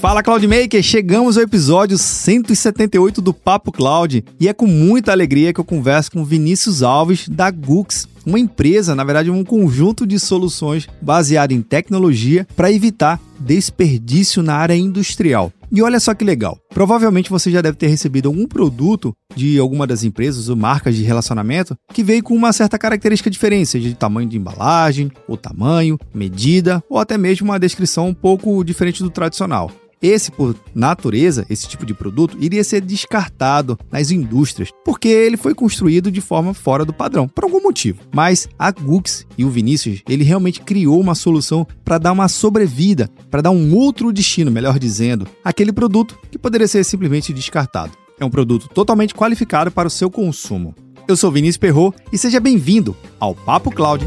Fala Cloudmaker, chegamos ao episódio 178 do Papo Cloud e é com muita alegria que eu converso com Vinícius Alves da Gux, uma empresa, na verdade, um conjunto de soluções baseado em tecnologia para evitar desperdício na área industrial. E olha só que legal. Provavelmente você já deve ter recebido algum produto de alguma das empresas ou marcas de relacionamento que veio com uma certa característica diferente, seja de tamanho de embalagem, ou tamanho, medida, ou até mesmo uma descrição um pouco diferente do tradicional. Esse, por natureza, esse tipo de produto, iria ser descartado nas indústrias, porque ele foi construído de forma fora do padrão, por algum motivo. Mas a Gux e o Vinícius, ele realmente criou uma solução para dar uma sobrevida, para dar um outro destino, melhor dizendo, aquele produto que poderia ser simplesmente descartado. É um produto totalmente qualificado para o seu consumo. Eu sou Vinícius Perro e seja bem-vindo ao Papo Cloud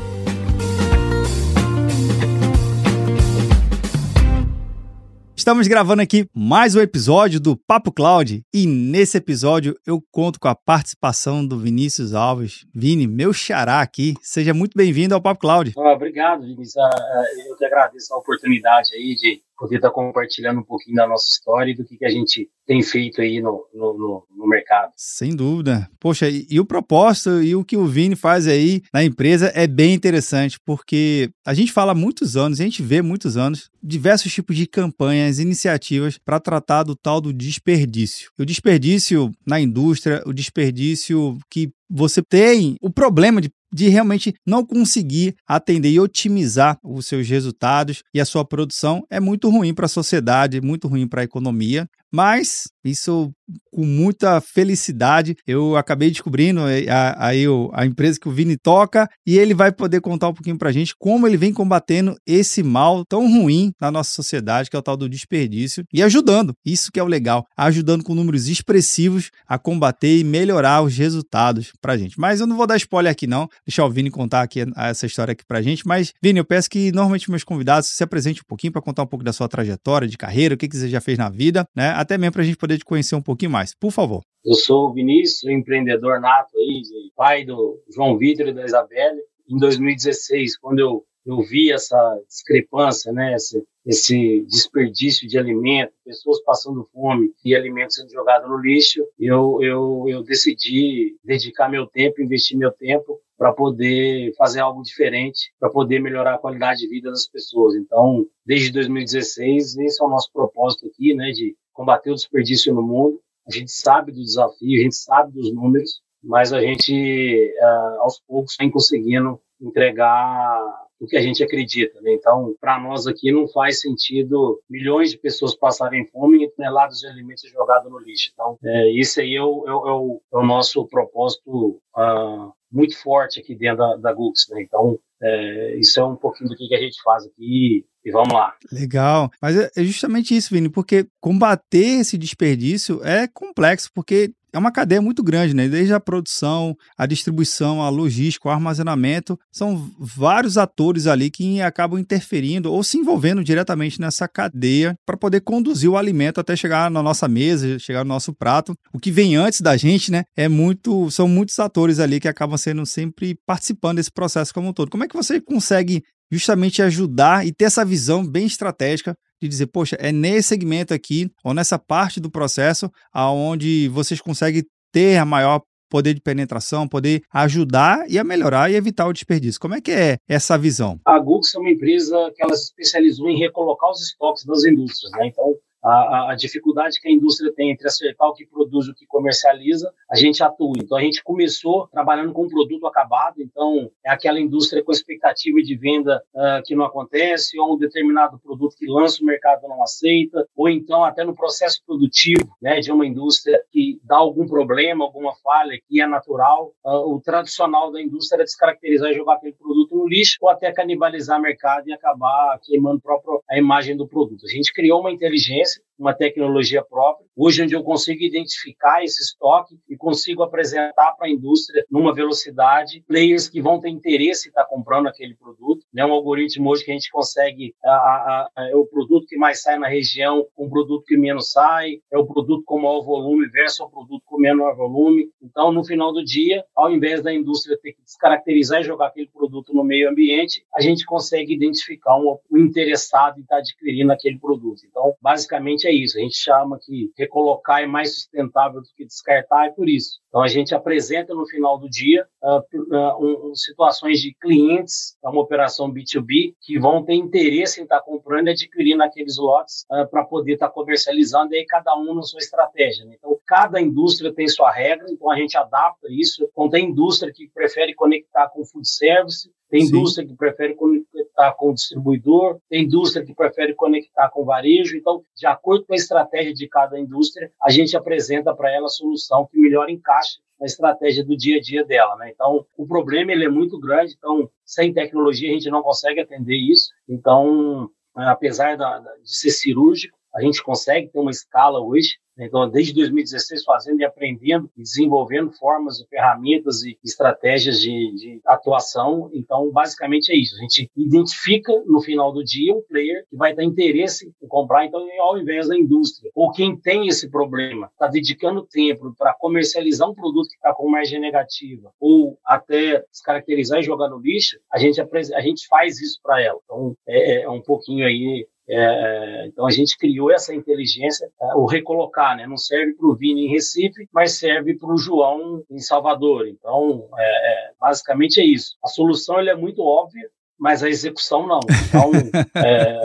Estamos gravando aqui mais um episódio do Papo Cloud e nesse episódio eu conto com a participação do Vinícius Alves. Vini, meu xará aqui, seja muito bem-vindo ao Papo Cloud. Ah, obrigado, Vinícius. Ah, ah, eu que agradeço a oportunidade aí de poder estar compartilhando um pouquinho da nossa história e do que, que a gente tem feito aí no, no, no mercado. Sem dúvida. Poxa, e, e, o propósito e o que o Vini faz aí na empresa é bem interessante, porque a gente fala há muitos anos, a gente vê muitos anos, diversos tipos de campanhas, iniciativas para tratar do tal do desperdício. O desperdício na indústria, o desperdício que você tem o problema de de realmente não conseguir atender e otimizar os seus resultados e a sua produção é muito ruim para a sociedade, muito ruim para a economia. Mas isso com muita felicidade. Eu acabei descobrindo eh, aí a, a, empresa que o Vini toca e ele vai poder contar um pouquinho para a gente como ele vem combatendo esse mal tão ruim na nossa sociedade, que é o tal do desperdício, e ajudando. Isso que é o legal, ajudando com números expressivos a combater e melhorar os resultados para a gente. Mas eu não vou dar spoiler aqui não, deixar o Vini contar aqui essa história aqui para a gente. Mas Vini, eu peço que normalmente meus convidados se apresente um pouquinho para contar um pouco da sua trajetória de carreira, o que, que você já fez na vida, né? Até mesmo para a gente poder te conhecer um pouquinho mais. Por favor. Eu sou o Vinícius, empreendedor nato aí, pai do João Vitor e da Isabelle. Em 2016, quando eu, eu vi essa discrepância, né, esse, esse desperdício de alimento, pessoas passando fome e alimentos sendo jogados no lixo, eu, eu, eu decidi dedicar meu tempo, investir meu tempo para poder fazer algo diferente, para poder melhorar a qualidade de vida das pessoas. Então, desde 2016, esse é o nosso propósito aqui, né, de combater o desperdício no mundo. A gente sabe do desafio, a gente sabe dos números, mas a gente, uh, aos poucos, vem conseguindo entregar o que a gente acredita. Né? Então, para nós aqui, não faz sentido milhões de pessoas passarem fome e toneladas de alimentos jogados no lixo. Então, é, isso aí é o, é o, é o nosso propósito uh, muito forte aqui dentro da, da Gux. Né? Então, é, isso é um pouquinho do que a gente faz aqui e vamos lá. Legal. Mas é, é justamente isso, Vini, porque combater esse desperdício é complexo, porque é uma cadeia muito grande, né? Desde a produção, a distribuição, a logística, o armazenamento, são vários atores ali que acabam interferindo ou se envolvendo diretamente nessa cadeia para poder conduzir o alimento até chegar na nossa mesa, chegar no nosso prato. O que vem antes da gente, né? É muito, são muitos atores ali que acabam sendo sempre participando desse processo como um todo. Como é que você consegue justamente ajudar e ter essa visão bem estratégica de dizer, poxa, é nesse segmento aqui, ou nessa parte do processo, aonde vocês conseguem ter a maior poder de penetração, poder ajudar e a melhorar e evitar o desperdício. Como é que é essa visão? A Gux é uma empresa que ela se especializou em recolocar os estoques das indústrias, né? Então, a, a, dificuldade que a indústria tem entre acertar o que produz e o que comercializa, a gente atua. Então, a gente começou trabalhando com um produto acabado, então, é aquela indústria com expectativa de venda uh, que não acontece, ou um determinado produto que lança o mercado não aceita, ou então até no processo produtivo né, de uma indústria que dá algum problema, alguma falha, que é natural. Uh, o tradicional da indústria era descaracterizar e jogar aquele produto no lixo, ou até canibalizar o mercado e acabar queimando a imagem do produto. A gente criou uma inteligência because uma tecnologia própria. Hoje, onde eu consigo identificar esse estoque e consigo apresentar para a indústria numa velocidade players que vão ter interesse em estar comprando aquele produto. É um algoritmo hoje que a gente consegue a, a, a, é o produto que mais sai na região, um produto que menos sai, é o produto com maior volume versus o produto com menor volume. Então, no final do dia, ao invés da indústria ter que descaracterizar e jogar aquele produto no meio ambiente, a gente consegue identificar um, um interessado em estar adquirindo aquele produto. Então, basicamente é isso. A gente chama que recolocar é mais sustentável do que descartar, é por isso. Então, a gente apresenta no final do dia uh, uh, um, situações de clientes, é uma operação B2B, que vão ter interesse em estar comprando e adquirindo aqueles lotes uh, para poder estar comercializando, e aí cada um na sua estratégia. Né? Então, cada indústria tem sua regra, então a gente adapta isso. Então, tem indústria que prefere conectar com food service, tem Sim. indústria que prefere conectar com o distribuidor, tem indústria que prefere conectar com o varejo. Então, de acordo com a estratégia de cada indústria, a gente apresenta para ela a solução que melhor encaixa na estratégia do dia a dia dela. Né? Então, o problema ele é muito grande. Então, sem tecnologia a gente não consegue atender isso. Então, apesar da, de ser cirúrgico, a gente consegue ter uma escala hoje então, desde 2016, fazendo e aprendendo desenvolvendo formas e ferramentas e estratégias de, de, atuação. Então, basicamente é isso. A gente identifica no final do dia um player que vai ter interesse em comprar. Então, ao invés da indústria, ou quem tem esse problema, está dedicando tempo para comercializar um produto que está com margem negativa, ou até descaracterizar e jogar no lixo, a gente, a gente faz isso para ela. Então, é, é um pouquinho aí é, então a gente criou essa inteligência, é, o recolocar, né? Não serve para o Vini em Recife, mas serve para o João em Salvador. Então, é, é, basicamente é isso. A solução é muito óbvia, mas a execução não. Então, é,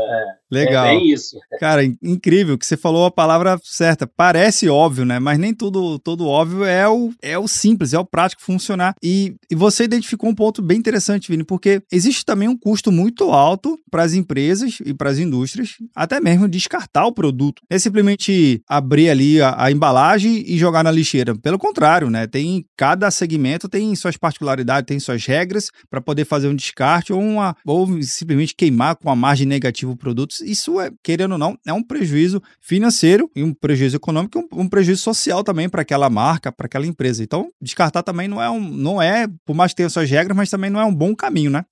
Legal. É bem isso. Cara, incrível que você falou a palavra certa. Parece óbvio, né? Mas nem tudo, todo óbvio é o, é o simples, é o prático funcionar. E, e você identificou um ponto bem interessante, Vini, porque existe também um custo muito alto para as empresas e para as indústrias, até mesmo descartar o produto. É simplesmente abrir ali a, a embalagem e jogar na lixeira. Pelo contrário, né? Tem cada segmento tem suas particularidades, tem suas regras para poder fazer um descarte ou, uma, ou simplesmente queimar com a margem negativa o produto isso é, querendo ou não, é um prejuízo financeiro e um prejuízo econômico, um, um prejuízo social também para aquela marca, para aquela empresa. Então, descartar também não é um, não é, por mais que tenha suas regras, mas também não é um bom caminho, né?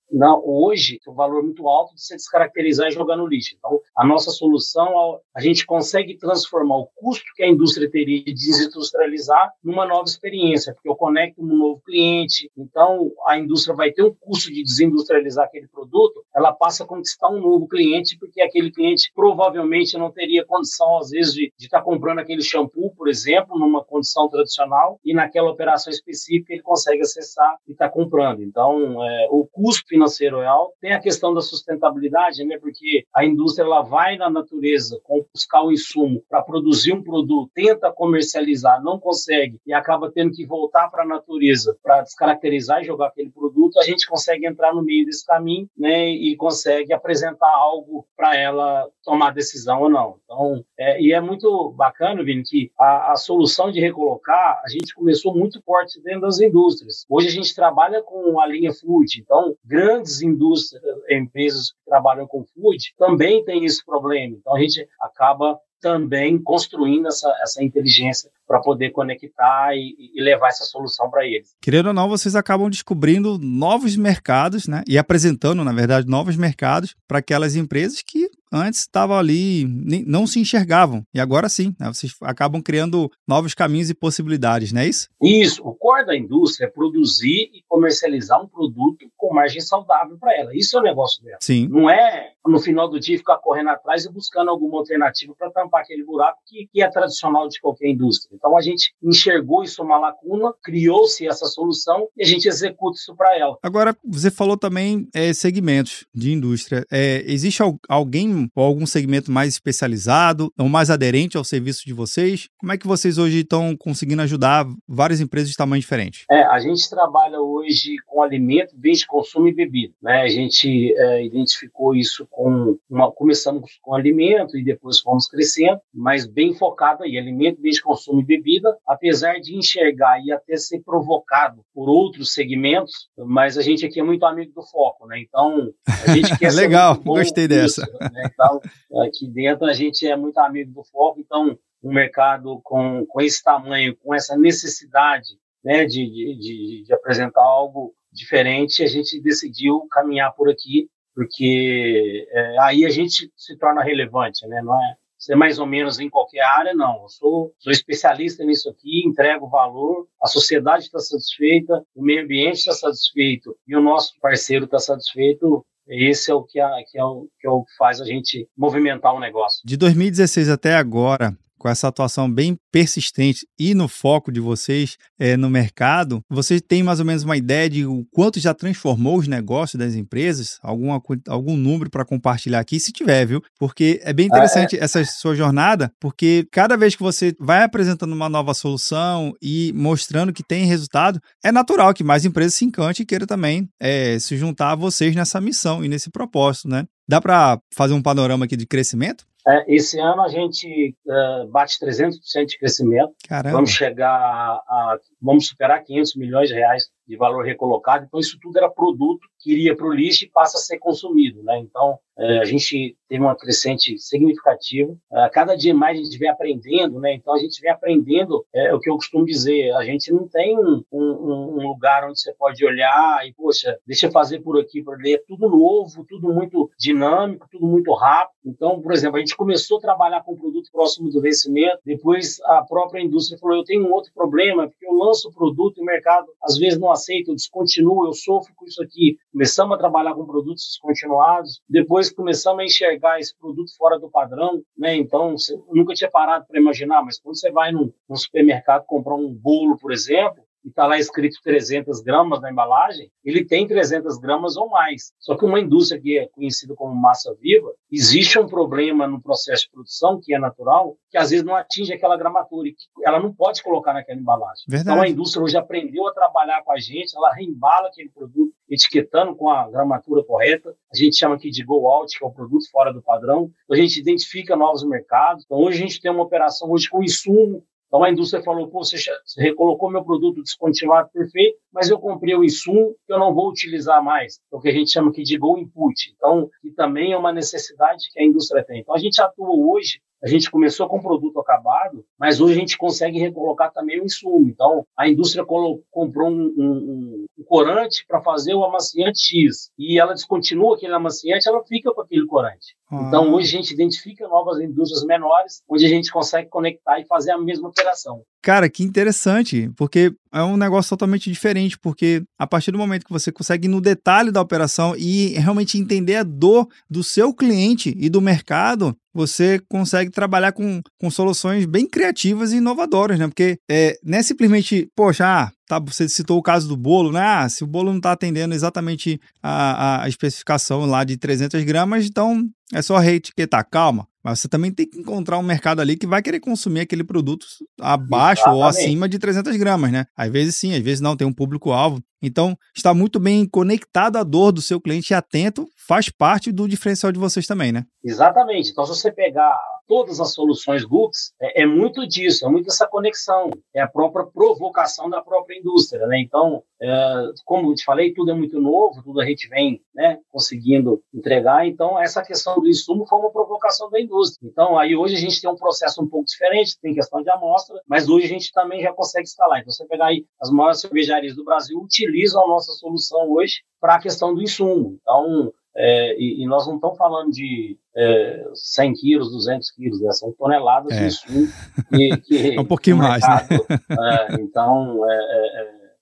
Hoje tem um valor muito alto de se descaracterizar e jogar no lixo. Então, a nossa solução, a gente consegue transformar o custo que a indústria teria de desindustrializar numa nova experiência, porque eu conecto um novo cliente, então a indústria vai ter um custo de desindustrializar aquele produto, ela passa a conquistar um novo cliente, porque aquele cliente provavelmente não teria condição, às vezes, de estar tá comprando aquele shampoo, por exemplo, numa condição tradicional, e naquela operação específica ele consegue acessar e está comprando. Então, é, o custo financeiro é alto. Tem a questão da sustentabilidade, né? Porque a indústria ela vai na natureza buscar o insumo para produzir um produto, tenta comercializar, não consegue e acaba tendo que voltar para a natureza para descaracterizar e jogar aquele produto. A gente consegue entrar no meio desse caminho, né? E consegue apresentar algo para ela tomar decisão ou não. Então, é, e é muito bacana, Vini, que a, a solução de recolocar a gente começou muito forte dentro das indústrias. Hoje a gente trabalha com a linha food, então grandes indústrias, empresas que trabalham com food também têm esse problema. Então a gente acaba também construindo essa, essa inteligência para poder conectar e, e, levar essa solução para eles. Querendo ou não, vocês acabam descobrindo novos mercados, né? E apresentando, na verdade, novos mercados para aquelas empresas que antes estavam ali, não se enxergavam. E agora sim, né? vocês acabam criando novos caminhos e possibilidades, não é isso? Isso. O core da indústria é produzir e comercializar um produto com margem saudável para ela. Isso é o negócio dela. Sim. Não é, no final do dia, ficar correndo atrás e buscando alguma alternativa para tampar aquele buraco que, que é tradicional de qualquer indústria. Então, a gente enxergou isso uma lacuna, criou-se essa solução e a gente executa isso para ela. Agora, você falou também é, segmentos de indústria. É, existe alguém ou algum segmento mais especializado ou mais aderente ao serviço de vocês? Como é que vocês hoje estão conseguindo ajudar várias empresas de tamanho diferente? É, a gente trabalha hoje com alimento, bens de consumo e bebida. Né? A gente é, identificou isso com uma, começamos com alimento e depois fomos crescendo, mas bem focado aí, alimento, bem de consumo e bebida, apesar de enxergar e até ser provocado por outros segmentos, mas a gente aqui é muito amigo do foco, né? Então, a gente quer Legal, gostei dessa. Né? Então, aqui dentro a gente é muito amigo do foco, então um mercado com, com esse tamanho, com essa necessidade né, de, de, de, apresentar algo diferente, a gente decidiu caminhar por aqui, porque é, aí a gente se torna relevante, né? Não é ser mais ou menos em qualquer área, não. Eu sou, sou especialista nisso aqui, entrego valor, a sociedade está satisfeita, o meio ambiente está satisfeito e o nosso parceiro está satisfeito. Esse é o que, é, que, é o, que é o que faz a gente movimentar o negócio. De 2016 até agora, com essa atuação bem persistente e no foco de vocês é, no mercado, vocês têm mais ou menos uma ideia de o quanto já transformou os negócios das empresas? Alguma, algum número para compartilhar aqui, se tiver, viu? Porque é bem interessante ah, é. essa sua jornada, porque cada vez que você vai apresentando uma nova solução e mostrando que tem resultado, é natural que mais empresas se encantem e queiram também é, se juntar a vocês nessa missão e nesse propósito, né? Dá para fazer um panorama aqui de crescimento? É, esse ano a gente uh, bate 300% de crescimento. Caramba. Vamos chegar a, vamos superar 500 milhões de reais de valor recolocado. Então isso tudo era produto que iria para o lixo e passa a ser consumido, né? Então é, a gente teve uma crescente significativa. É, cada dia mais a gente vem aprendendo, né? Então a gente vem aprendendo é, o que eu costumo dizer. A gente não tem um, um, um lugar onde você pode olhar e poxa, deixa eu fazer por aqui por ali. É tudo novo, tudo muito dinâmico, tudo muito rápido. Então, por exemplo, a gente começou a trabalhar com produto próximo do vencimento. Depois a própria indústria falou: eu tenho um outro problema porque eu lanço o produto e o mercado às vezes não aceito, eu descontinuo, eu sofro com isso aqui. Começamos a trabalhar com produtos descontinuados, depois começamos a enxergar esse produto fora do padrão, né? Então, nunca tinha parado para imaginar, mas quando você vai num, num supermercado comprar um bolo, por exemplo, e está lá escrito 300 gramas na embalagem, ele tem 300 gramas ou mais. Só que uma indústria que é conhecida como massa viva, existe um problema no processo de produção, que é natural, que às vezes não atinge aquela gramatura, e ela não pode colocar naquela embalagem. Verdade. Então a indústria hoje aprendeu a trabalhar com a gente, ela reembala aquele produto, etiquetando com a gramatura correta. A gente chama aqui de go out, que é o produto fora do padrão. Então, a gente identifica novos mercados. Então hoje a gente tem uma operação hoje com insumo então a indústria falou: Pô, você recolocou meu produto descontinuado perfeito, mas eu comprei o insumo que eu não vou utilizar mais, é o que a gente chama aqui de go input. Então, que também é uma necessidade que a indústria tem. Então a gente atua hoje a gente começou com produto acabado, mas hoje a gente consegue recolocar também o insumo. Então, a indústria comprou um, um, um corante para fazer o amaciante X e ela descontinua aquele amaciante, ela fica com aquele corante. Ah. Então, hoje a gente identifica novas indústrias menores, onde a gente consegue conectar e fazer a mesma operação. Cara, que interessante, porque é um negócio totalmente diferente, porque a partir do momento que você consegue ir no detalhe da operação e realmente entender a dor do seu cliente e do mercado, você consegue trabalhar com, com soluções bem criativas e inovadoras, né? Porque é, não é simplesmente, poxa, ah, tá, você citou o caso do bolo, né? Ah, se o bolo não está atendendo exatamente a, a especificação lá de 300 gramas, então é só reetiquetar. Calma, mas você também tem que encontrar um mercado ali que vai querer consumir aquele produto abaixo Exatamente. ou acima de 300 gramas, né? Às vezes sim, às vezes não, tem um público-alvo. Então, está muito bem conectado à dor do seu cliente e atento faz parte do diferencial de vocês também, né? Exatamente. Então, se você pegar todas as soluções Gux, é, é, muito disso, é muito essa conexão, é a própria provocação da própria indústria, né? Então, é, como eu te falei, tudo é muito novo, tudo a gente vem né, conseguindo entregar, então essa questão do insumo foi uma provocação da indústria. Então, aí hoje a gente tem um processo um pouco diferente, tem questão de amostra, mas hoje a gente também já consegue escalar. Então, você pegar aí as maiores cervejarias do Brasil utilizam a nossa solução hoje para a questão do insumo. Então, é, e, e, nós não estamos falando de é, 100 quilos, 200 quilos, né? são toneladas é. de insumo. Que, que, é um pouquinho mais, né? É, então, é,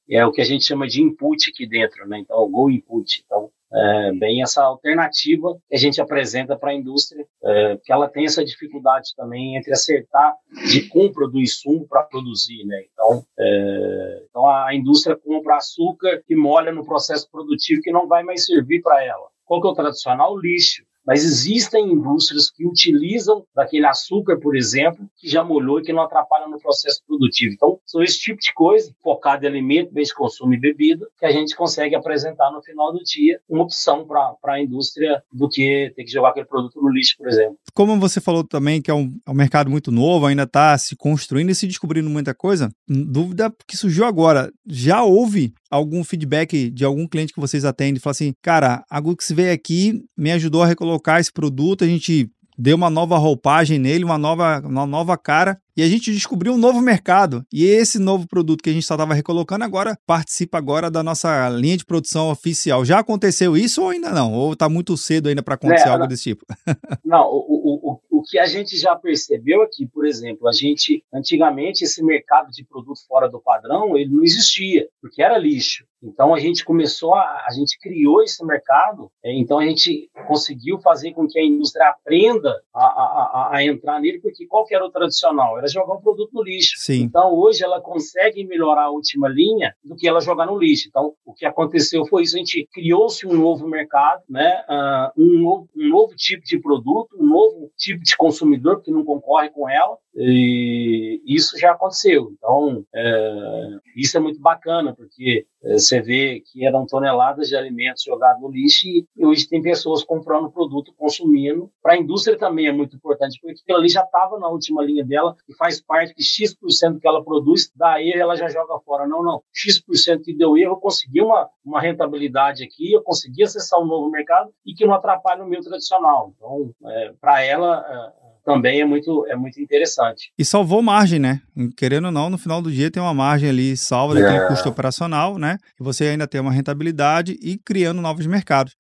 é, é, o que a gente chama de input aqui dentro, né? Então, o go input. Então, é, bem essa alternativa que a gente apresenta para a indústria, é, que ela tem essa dificuldade também entre acertar de compra do insumo para produzir, né? Então, é, então a indústria compra açúcar que molha no processo produtivo que não vai mais servir para ela. Qual que é o tradicional? O lixo. Mas existem indústrias que utilizam daquele açúcar, por exemplo, que já molhou e que não atrapalha no processo produtivo. Então, são esse tipo de coisa, focado em alimento, bem de consumo e bebida, que a gente consegue apresentar no final do dia uma opção para a indústria do que ter que jogar aquele produto no lixo, por exemplo. Como você falou também que é um, é um mercado muito novo, ainda está se construindo e se descobrindo muita coisa, dúvida que surgiu agora. Já houve algum feedback de algum cliente que vocês atendem? Fala assim, cara, a Gux veio aqui, me ajudou a recolocar esse produto, a gente deu uma nova roupagem nele, uma nova, uma nova cara, e a gente descobriu um novo mercado. E esse novo produto que a gente só estava recolocando agora participa agora da nossa linha de produção oficial. Já aconteceu isso ou ainda não? Ou está muito cedo ainda para acontecer é, algo desse tipo? não, o, o, o que a gente já percebeu aqui, por exemplo, a gente antigamente esse mercado de produto fora do padrão ele não existia porque era lixo. Então a gente começou a, a gente criou esse mercado. É, então a gente conseguiu fazer com que a indústria aprenda a, a, a entrar nele, porque qual que era o tradicional? Era jogar um produto no lixo. Sim. Então hoje ela consegue melhorar a última linha do que ela jogar no lixo. Então o que aconteceu foi isso: a gente criou-se um novo mercado, né? Uh, um, novo, um novo tipo de produto, um novo tipo de consumidor que não concorre com ela. E isso já aconteceu. Então, é, isso é muito bacana, porque é, você vê que eram toneladas de alimentos jogados no lixo e hoje tem pessoas comprando produto, consumindo. Para a indústria também é muito importante, porque aquilo ali já estava na última linha dela e faz parte que X% que ela produz, daí ela já joga fora. Não, não. X% que deu erro, eu consegui uma, uma rentabilidade aqui, eu consegui acessar um novo mercado e que não atrapalha o meu tradicional. Então, é, para ela, é, também é muito, é muito interessante. E salvou margem, né? Querendo ou não, no final do dia tem uma margem ali salva daquele é. custo operacional, né? E você ainda tem uma rentabilidade e criando novos mercados.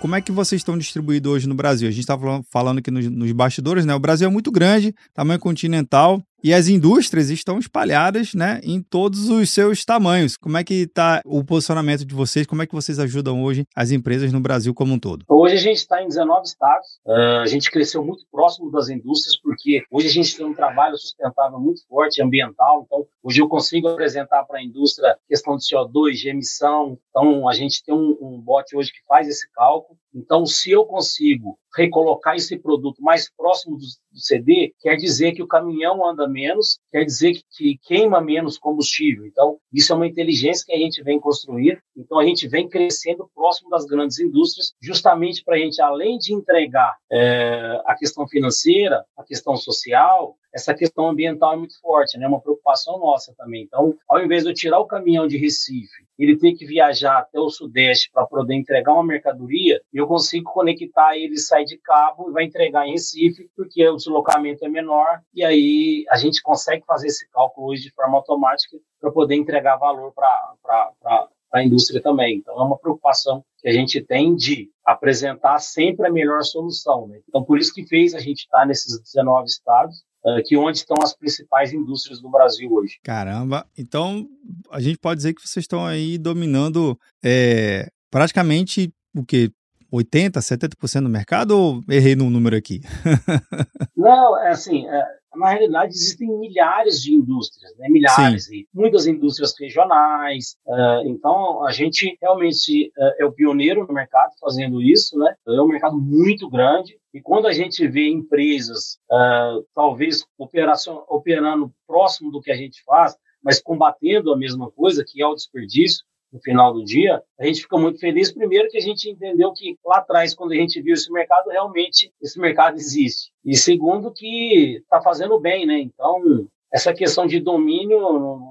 Como é que vocês estão distribuídos hoje no Brasil? A gente estava falando aqui nos, nos bastidores, né? O Brasil é muito grande, tamanho continental, e as indústrias estão espalhadas né, em todos os seus tamanhos. Como é que está o posicionamento de vocês? Como é que vocês ajudam hoje as empresas no Brasil como um todo? Hoje a gente está em 19 estados. Uh, a gente cresceu muito próximo das indústrias porque hoje a gente tem um trabalho sustentável muito forte, ambiental. Então, hoje eu consigo apresentar para a indústria questão de CO2, de emissão. Então, a gente tem um, um bot hoje que faz esse cálculo. Então, se eu consigo recolocar esse produto mais próximo do, do, CD, quer dizer que o caminhão anda menos, quer dizer que, que, queima menos combustível. Então, isso é uma inteligência que a gente vem construir. Então, a gente vem crescendo próximo das grandes indústrias, justamente para a gente, além de entregar é, a questão financeira, a questão social, essa questão ambiental é muito forte, né? É uma preocupação nossa também. Então, ao invés de eu tirar o caminhão de Recife, ele ter que viajar até o Sudeste para poder entregar uma mercadoria, eu consigo conectar ele, sair de cabo e vai entregar em Recife, porque o deslocamento é menor, e aí a gente consegue fazer esse cálculo hoje de forma automática para poder entregar valor para a indústria também. Então, é uma preocupação que a gente tem de apresentar sempre a melhor solução. Né? Então, por isso que fez a gente estar tá nesses 19 estados, que onde estão as principais indústrias do Brasil hoje. Caramba! Então, a gente pode dizer que vocês estão aí dominando é, praticamente o que 80, 70% do mercado ou errei no número aqui? Não, é assim, é, na realidade existem milhares de indústrias, né? milhares, e muitas indústrias regionais. Uh, então a gente realmente uh, é o pioneiro no mercado fazendo isso, né? É um mercado muito grande. E quando a gente vê empresas, uh, talvez operando próximo do que a gente faz, mas combatendo a mesma coisa, que é o desperdício, no final do dia, a gente fica muito feliz. Primeiro, que a gente entendeu que lá atrás, quando a gente viu esse mercado, realmente esse mercado existe. E segundo, que está fazendo bem, né? Então, essa questão de domínio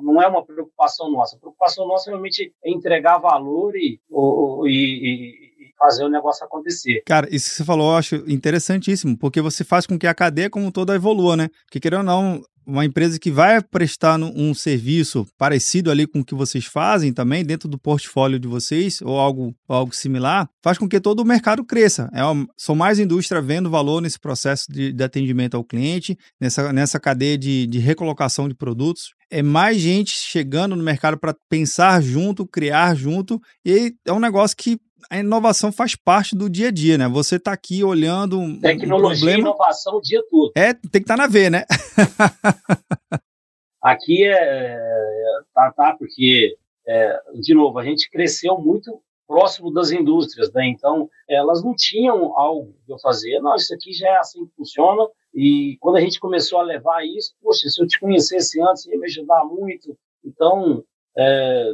não é uma preocupação nossa. A preocupação nossa realmente é entregar valor e, e fazer o negócio acontecer. Cara, isso que você falou eu acho interessantíssimo, porque você faz com que a cadeia como toda evolua, né? Porque querendo ou não, uma empresa que vai prestar um serviço parecido ali com o que vocês fazem também dentro do portfólio de vocês ou algo, algo similar, faz com que todo o mercado cresça. É uma, são mais indústria vendo valor nesse processo de, de atendimento ao cliente, nessa, nessa cadeia de, de recolocação de produtos. É mais gente chegando no mercado para pensar junto, criar junto, e é um negócio que a inovação faz parte do dia a dia, né? Você está aqui olhando um, Tecnologia problema... e inovação o dia todo. É, tem que estar tá na V, né? aqui é, tá, tá, porque é, de novo, a gente cresceu muito próximo das indústrias, né? Então, elas não tinham algo para fazer. Não, isso aqui já é assim que funciona. E quando a gente começou a levar isso, poxa, se eu te conhecesse antes, ia me ajudar muito. Então, é,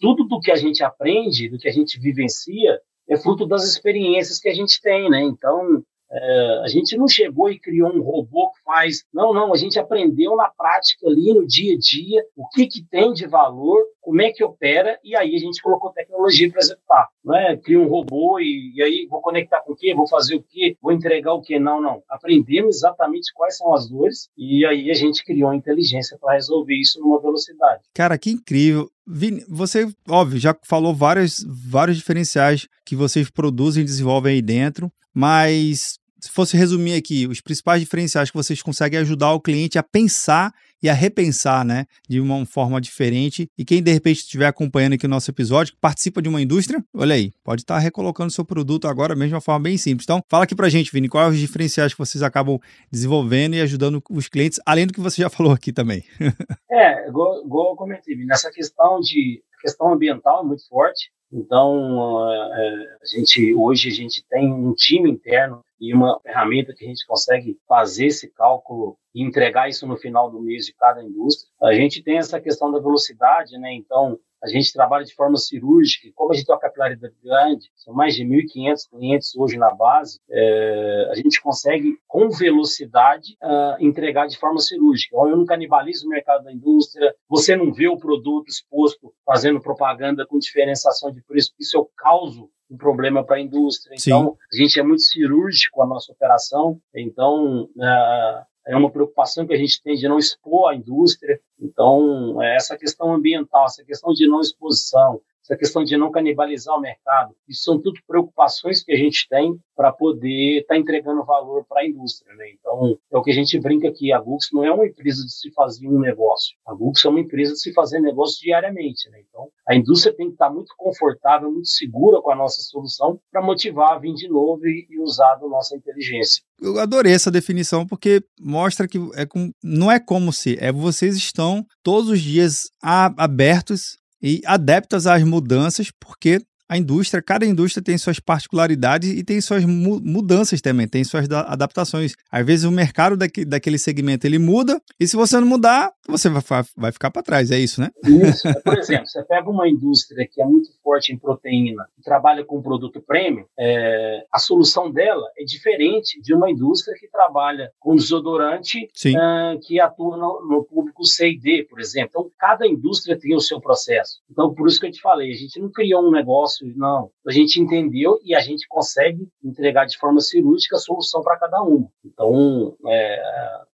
tudo do que a gente aprende, do que a gente vivencia, é fruto das experiências que a gente tem, né? Então, é, a gente não chegou e criou um robô que faz. Não, não, a gente aprendeu na prática ali, no dia a dia, o que, que tem de valor, como é que opera, e aí a gente colocou tecnologia para executar. Não é cria um robô e, e, aí vou conectar com o quê? Vou fazer o quê? Vou entregar o quê? Não, não. Aprendemos exatamente quais são as dores e aí a gente criou a inteligência para resolver isso numa velocidade. Cara, que incrível. Vini, você, óbvio, já falou vários, vários diferenciais que vocês produzem e desenvolvem aí dentro, mas se fosse resumir aqui, os principais diferenciais que vocês conseguem ajudar o cliente a pensar e a repensar, né, de uma forma diferente. E quem de repente estiver acompanhando aqui o nosso episódio, participa de uma indústria, olha aí, pode estar recolocando seu produto agora mesmo de uma forma bem simples. Então, fala aqui pra gente, Vini, quais os diferenciais que vocês acabam desenvolvendo e ajudando os clientes, além do que você já falou aqui também. é, igual, igual eu comentei, nessa questão de questão ambiental é muito forte. Então, é, a gente hoje a gente tem um time interno e uma ferramenta que a gente consegue fazer esse cálculo e entregar isso no final do mês de cada indústria. A gente tem essa questão da velocidade, né? Então, a gente trabalha de forma cirúrgica, como a gente tem uma capilaridade grande, são mais de 1.500 clientes hoje na base, é, a gente consegue, com velocidade, uh, entregar de forma cirúrgica. Eu não canibalizo o mercado da indústria, você não vê o produto exposto fazendo propaganda com diferenciação de preço, isso eu causo um problema para a indústria. Então, Sim. a gente é muito cirúrgico a nossa operação, então uh, é uma preocupação que a gente tem de não expor a indústria. Então, é essa questão ambiental, essa questão de não exposição, essa questão de não canibalizar o mercado, isso são tudo preocupações que a gente tem para poder estar tá entregando valor para a indústria. Né? Então, é o que a gente brinca aqui, a Gux não é uma empresa de se fazer um negócio, a Gux é uma empresa de se fazer negócio diariamente. Né? Então, a indústria tem que estar tá muito confortável, muito segura com a nossa solução para motivar a vir de novo e, e usar a nossa inteligência. Eu adorei essa definição porque mostra que é com, não é como se, é vocês estão todos os dias abertos e adeptas às mudanças, porque a indústria, cada indústria tem suas particularidades e tem suas mu mudanças também, tem suas adaptações. Às vezes o mercado daqui, daquele segmento ele muda e se você não mudar, você vai, vai ficar para trás, é isso, né? Isso. Por exemplo, você pega uma indústria que é muito forte em proteína e trabalha com produto premium, é, a solução dela é diferente de uma indústria que trabalha com desodorante é, que atua no, no público C e D, por exemplo. Então, cada indústria tem o seu processo. Então, por isso que eu te falei, a gente não criou um negócio não. A gente entendeu e a gente consegue entregar de forma cirúrgica a solução para cada um. Então, é,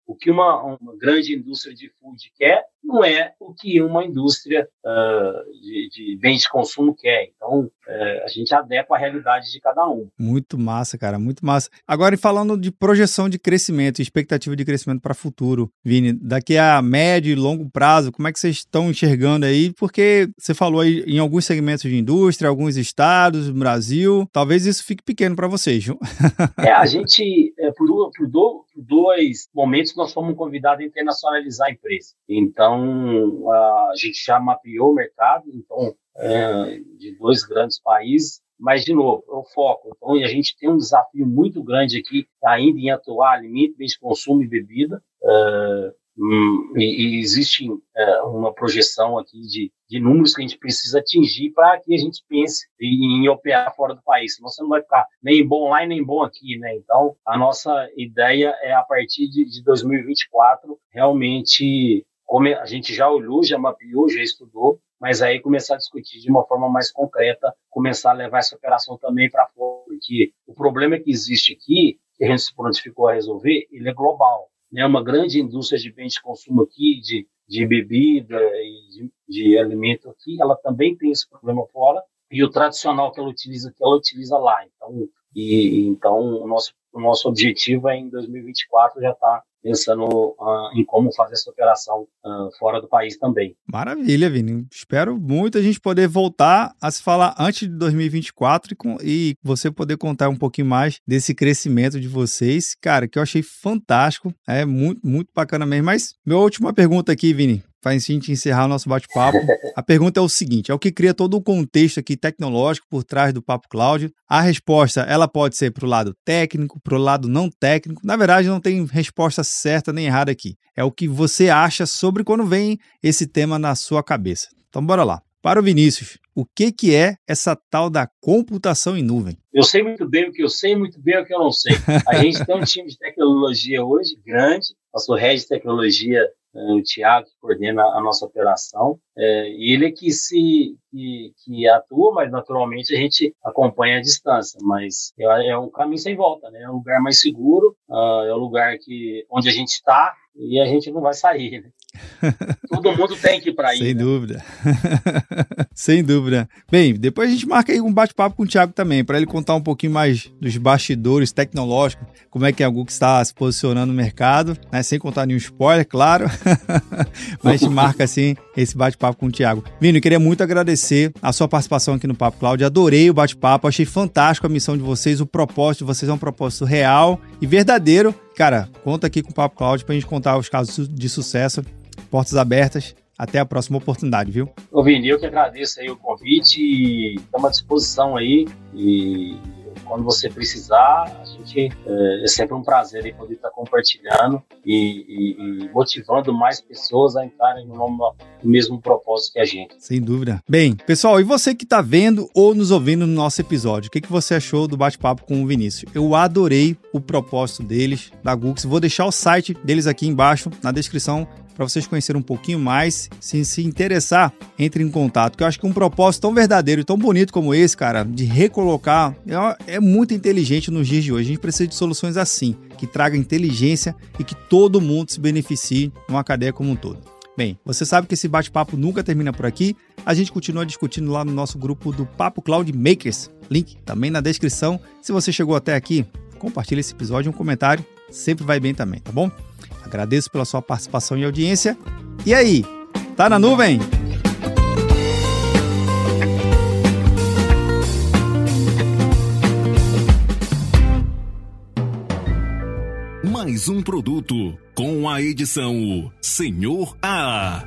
o que uma, uma, grande indústria de food quer não é o que uma indústria uh, de, de, bens de consumo quer. Então, uh, a gente adequa a realidade de cada um. Muito massa, cara, muito massa. Agora, falando de projeção de crescimento, expectativa de crescimento para o futuro, Vini, daqui a médio e longo prazo, como é que vocês estão enxergando aí? Porque você falou aí em alguns segmentos de indústria, alguns estados, Brasil, talvez isso fique pequeno para vocês. Viu? é, a gente, é, por, por, do, por dois momentos, nós fomos convidados a internacionalizar a empresa. Então, a gente já mapeou o mercado, então, é, de dois grandes países, mas, de novo, é o foco. Então, a gente tem um desafio muito grande aqui, ainda em atuar alimento, de consumo e bebida. É, Hum, e, e, existe é, uma projeção aqui de, de, números que a gente precisa atingir para que a gente pense em, em, operar fora do país. Senão você não vai ficar nem bom lá e nem bom aqui, né? Então, a nossa ideia é, a partir de, de 2024, realmente, como a gente já olhou, já mapeou, já estudou, mas aí começar a discutir de uma forma mais concreta, começar a levar essa operação também para fora, porque o problema que existe aqui, que a gente se prontificou a resolver, ele é global né, uma grande indústria de bens de consumo aqui, de, de bebida e de, de alimento aqui, ela também tem esse problema fora, e o tradicional que ela utiliza aqui, ela utiliza lá. Então, e, então o, nosso, o nosso objetivo é em 2024 já estar tá pensando uh, em como fazer essa operação uh, fora do país também. Maravilha, Vini. Espero muito a gente poder voltar a se falar antes de 2024 e, com, e você poder contar um pouquinho mais desse crescimento de vocês. Cara, que eu achei fantástico. É muito, muito bacana mesmo. Mas, minha última pergunta aqui, Vini para a gente encerrar o nosso bate-papo. A pergunta é o seguinte: é o que cria todo o contexto aqui tecnológico por trás do Papo Cloud. A resposta, ela pode ser para o lado técnico, para o lado não técnico. Na verdade, não tem resposta certa nem errada aqui. É o que você acha sobre quando vem esse tema na sua cabeça. Então, bora lá. Para o Vinícius, o que, que é essa tal da computação em nuvem? Eu sei muito bem o que eu sei, muito bem o que eu não sei. A gente tem um time de tecnologia hoje grande, nosso head de tecnologia, o Tiago, que coordena a nossa operação, é, ele é que se que, que, atua, mas naturalmente a gente acompanha a distância. Mas é, é um caminho sem volta, né? É um lugar mais seguro, uh, é um lugar que onde a gente está e a gente não vai sair. Né? Todo mundo tem que ir para aí. Sem né? dúvida. Sem dúvida. Bem, depois a gente marca aí um bate-papo com o Thiago também, para ele contar um pouquinho mais dos bastidores tecnológicos, como é que a Google está se posicionando no mercado, né? sem contar nenhum spoiler, claro. Mas a gente marca assim esse bate-papo com o Thiago. Vini, eu queria muito agradecer a sua participação aqui no Papo Cloud. Adorei o bate-papo, achei fantástico a missão de vocês, o propósito de vocês é um propósito real e verdadeiro. Cara, conta aqui com o Papo Cloud para a gente contar os casos de sucesso portas abertas. Até a próxima oportunidade, viu? Ô Vini, eu que agradeço aí o convite e estamos à disposição aí. E quando você precisar, a gente é, é sempre um prazer aí poder estar compartilhando e, e, e, motivando mais pessoas a entrarem no, no, mesmo propósito que a gente. Sem dúvida. Bem, pessoal, e você que está vendo ou nos ouvindo no nosso episódio, o que, que você achou do bate-papo com o Vinícius? Eu adorei o propósito deles, da Google. Vou deixar o site deles aqui embaixo na descrição para vocês conhecerem um pouquinho mais. Se se interessar, entre em contato. Que eu acho que um propósito tão verdadeiro e tão bonito como esse, cara, de recolocar, é, é muito inteligente nos dias de hoje. A gente precisa de soluções assim, que traga inteligência e que todo mundo se beneficie numa cadeia como um todo. Bem, você sabe que esse bate-papo nunca termina por aqui. A gente continua discutindo lá no nosso grupo do Papo Cloud Makers. Link também na descrição. Se você chegou até aqui, compartilhe esse episódio, um comentário, sempre vai bem também, tá bom? Agradeço pela sua participação e audiência. E aí, tá na nuvem? Mais um produto com a edição Senhor A.